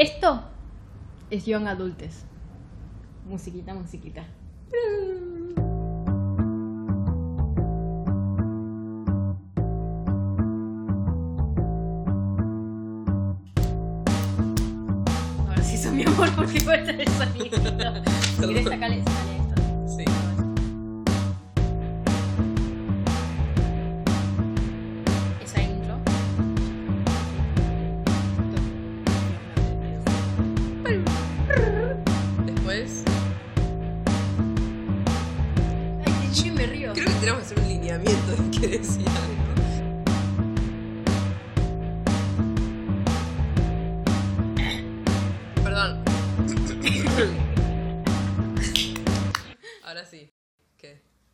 Esto es Young Adultes. Musiquita, musiquita. Ahora sí son mi amor porque cuesta el sonido. Si querés sacarle, sacarle después. Ay, yo me río. Creo que tenemos que hacer un lineamiento de qué decir algo. Perdón. Ahora sí. ¿Qué?